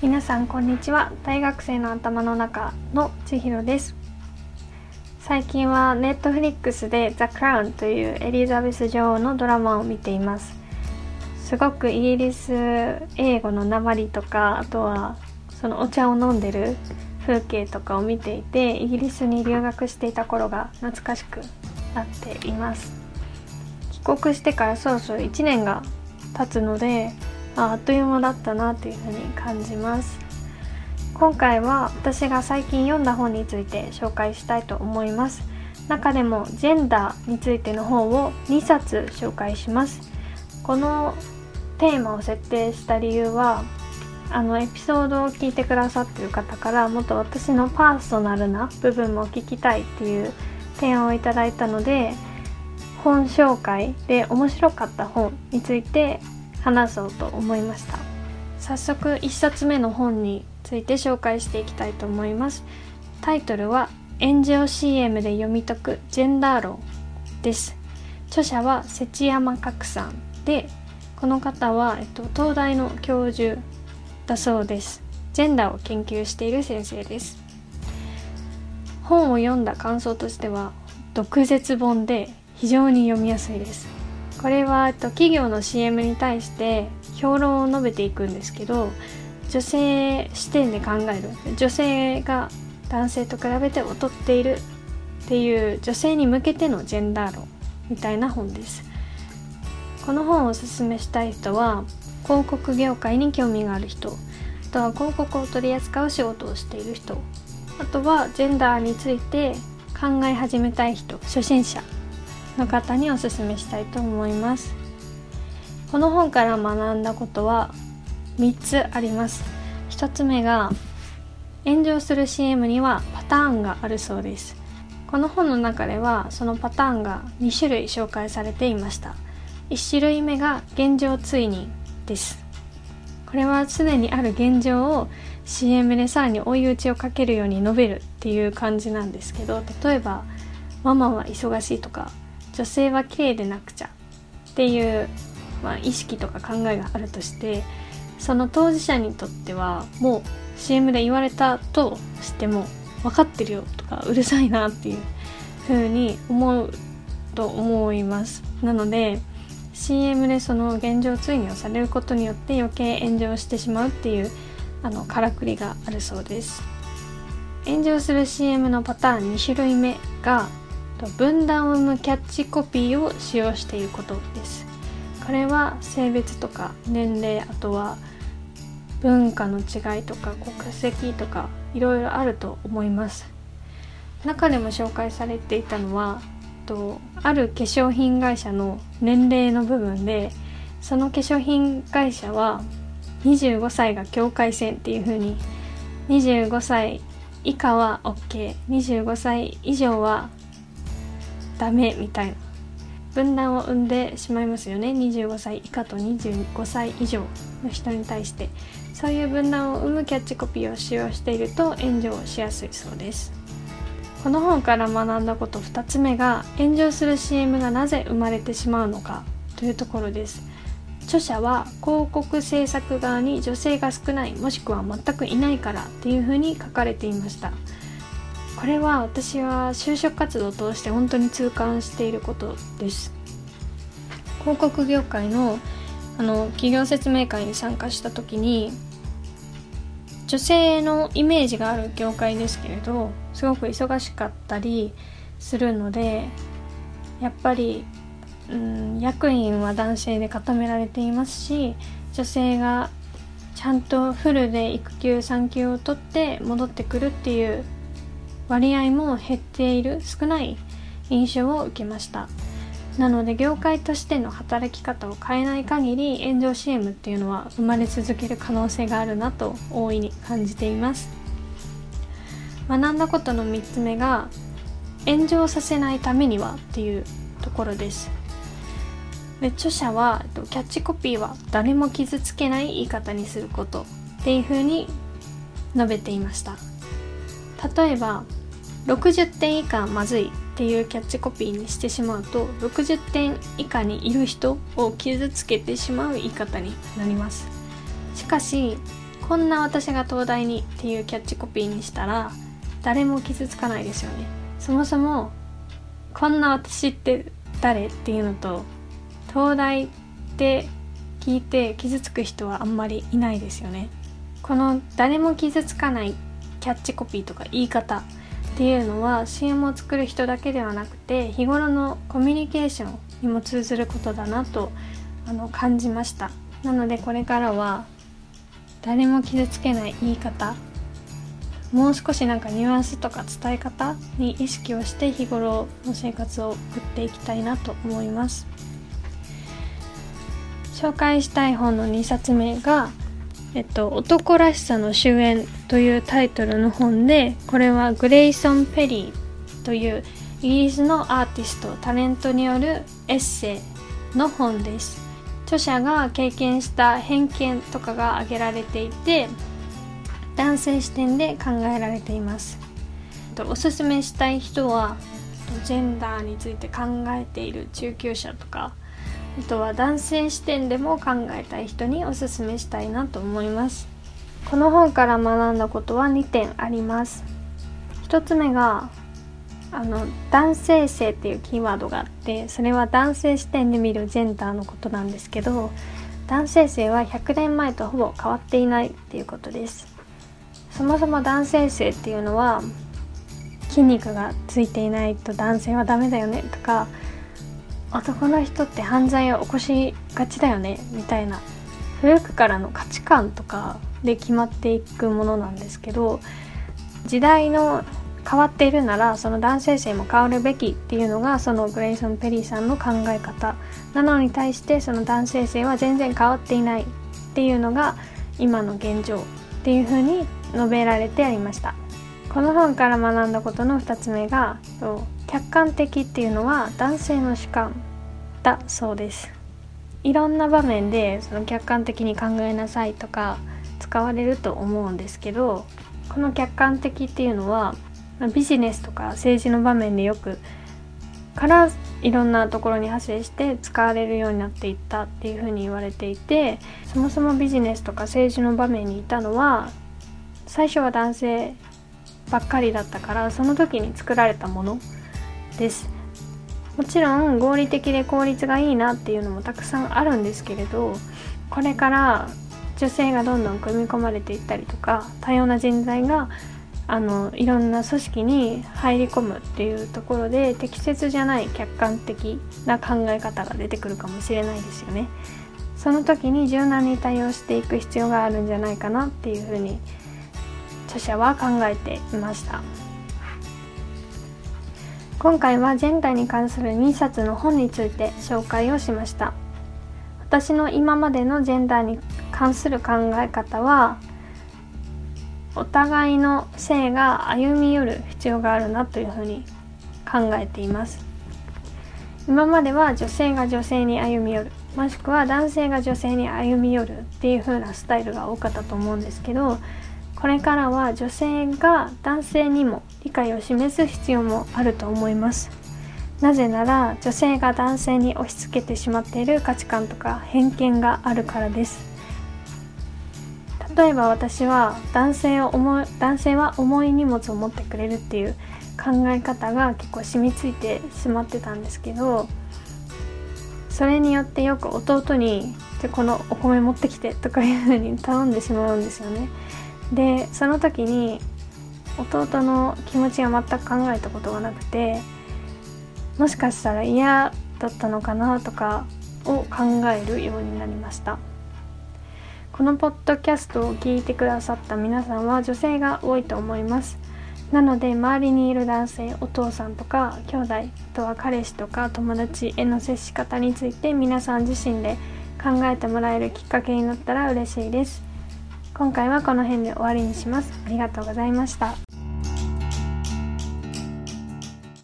皆さんこんにちは。大学生の頭の中の千尋です。最近はネットフリックスで「ザ・クラウン」というエリザベス女王のドラマを見ています。すごくイギリス英語の鉛とかあとはそのお茶を飲んでる風景とかを見ていてイギリスに留学していた頃が懐かしくなっています。帰国してからそろそろ1年が経つのであっという間だったなというふうに感じます。今回は私が最近読んだ本について紹介したいと思います。中でもジェンダーについての本を2冊紹介します。このテーマを設定した理由はあのエピソードを聞いてくださってる方からもっと私のパーソナルな部分も聞きたいっていう提案をいただいたので本紹介で面白かった本について話そうと思いました。早速1冊目の本について紹介していきたいと思います。タイトルは炎上 CM で読み解くジェンダー論です。著者は節山角さんでこの方は、えっと、東大の教授だそうです。ジェンダーを研究している先生です。本を読んだ感想としては毒舌本で非常に読みやすいです。これは、と、企業の CM に対して評論を述べていくんですけど女性視点で考える女性が男性と比べて劣っているっていう女性に向けてのジェンダー論みたいな本です。この本をおすすめしたい人は広告業界に興味がある人あとは広告を取り扱う仕事をしている人あとはジェンダーについて考え始めたい人初心者の方におすすめしたいと思います。この本から学んだことは3つあります。1つ目が炎上する CM にはパターンがあるそうです。この本の中ではそのパターンが2種類紹介されていました。1種類目が現状追認です。これは常にある現状を CM でさらに追い打ちをかけるように述べるっていう感じなんですけど例えば「ママは忙しい」とか女性は綺麗でなくちゃっていう、まあ、意識とか考えがあるとしてその当事者にとってはもう CM で言われたとしても分かってるよとかうるさいなっていう風に思うと思います。なので CM でその現状追認をされることによって余計炎上してしまうっていうあのからくりがあるそうです。炎上する CM のパターン2種類目が分断を生むキャッチコピーを使用していることです。これは性別とか年齢あとは文化の違いとか国籍とかいろいろあると思います。中でも紹介されていたのはとある化粧品会社の年齢の部分でその化粧品会社は25歳が境界線っていう風に25歳以下は OK25 歳以上はダメみたいな分断を生んでしまいますよね。25歳以下と25歳以上の人に対して。そういう分断を生むキャッチコピーを使用していると炎上しやすいそうです。この本から学んだこと。2つ目が炎上する CM がなぜ生まれてしまうのか。というところです。著者は広告制作側に女性が少ないもしくは全くいないからっていうふうに書かれていました。これは私は就職活動を通して本当に痛感していることです。広告業界のあの企業説明会に参加した時に女性のイメージがある業界ですけれどすごく忙しかったりするのでやっぱり、うん、役員は男性で固められていますし女性がちゃんとフルで育休産休を取って戻ってくるっていう割合も減っている少ない印象を受けました。なので業界としての働き方を変えない限り炎上 CM っていうのは生まれ続ける可能性があるなと大いに感じています。学んだことの3つ目が炎上させないためにはっていうところです。で著者はキャッチコピーは誰も傷つけない言い方にすることっていうふうに述べていました。例えば60点以下まずいっていうキャッチコピーにしてしまうと60点以下にいる人を傷つけてしまう言い方になります。しかしこんな私が東大にっていうキャッチコピーにしたら誰も傷つかないですよね。そもそもこんな私って誰っていうのと東大って聞いて傷つく人はあんまりいないですよね。この誰も傷つかないキャッチコピーとか言い方っていうのは CM を作る人だけではなくて日頃のコミュニケーションにも通ずることだなとあの感じました。なのでこれからは誰も傷つけない言い方もう少しなんかニュアンスとか伝え方に意識をして日頃の生活を送っていきたいなと思います。紹介したい本の2冊目がえっと、男らしさの終焉というタイトルの本でこれはグレイソン・ペリーというイギリスのアーティストタレントによるエッセイの本です。著者が経験した偏見とかが挙げられていて男性視点で考えられています。おすすめしたい人はジェンダーについて考えている中級者とかあとは男性視点でも考えたい人におすすめしたいなと思います。この本から学んだことは2点あります。1つ目があの男性性っていうキーワードがあってそれは男性視点で見るジェンダーのことなんですけど男性性は100年前とほぼ変わっていないっていうことです。そもそも男性性っていうのは筋肉がついていないと男性はダメだよねとか男の人って犯罪を起こしがちだよねみたいな。古くからの価値観とかで決まっていくものなんですけど時代の変わっているならその男性性も変わるべきっていうのがそのグレイソン・ペリーさんの考え方なのに対してその男性性は全然変わっていないっていうのが今の現状っていうふうに述べられてありました。この本から学んだことの2つ目が客観的っていうのは男性の主観だそうです。いろんな場面でその客観的に考えなさいとか使われると思うんですけどこの客観的っていうのはビジネスとか政治の場面でよくからいろんなところに派生して使われるようになっていったっていうふうに言われていてそもそもビジネスとか政治の場面にいたのは最初は男性ばっかりだったからその時に作られたものですもちろん合理的で効率がいいなっていうのもたくさんあるんですけれどこれから女性がどんどん組み込まれていったりとか多様な人材があのいろんな組織に入り込むっていうところで適切じゃない客観的な考え方が出てくるかもしれないですよね。その時に柔軟に対応していく必要があるんじゃないかなっていうふうに著者は考えていました今回はジェンダーに関する2冊の本について紹介をしました。私の今までのジェンダーに関する考え方はお互いの性が歩み寄る必要があるなというふうに考えています。今までは女性が女性に歩み寄るもしくは男性が女性に歩み寄るっていう風なスタイルが多かったと思うんですけどこれからは女性が男性にも理解を示す必要もあると思いますなぜなら女性が男性に押し付けてしまっている価値観とか偏見があるからです例えば私は男性を重い男性は重い荷物を持ってくれるっていう考え方が結構染みついてしまってたんですけどそれによってよく弟に「でこのお米持ってきて」とかいうふうに頼んでしまうんですよね。でその時に弟の気持ちは全く考えたことがなくてもしかしたら嫌だったのかなとかを考えるようになりました。このポッドキャストを聞いてくださった皆さんは女性が多いと思いますなので周りにいる男性お父さんとか兄弟あとは彼氏とか友達への接し方について皆さん自身で考えてもらえるきっかけになったら嬉しいです今回はこの辺で終わりにします。ありがとうございました。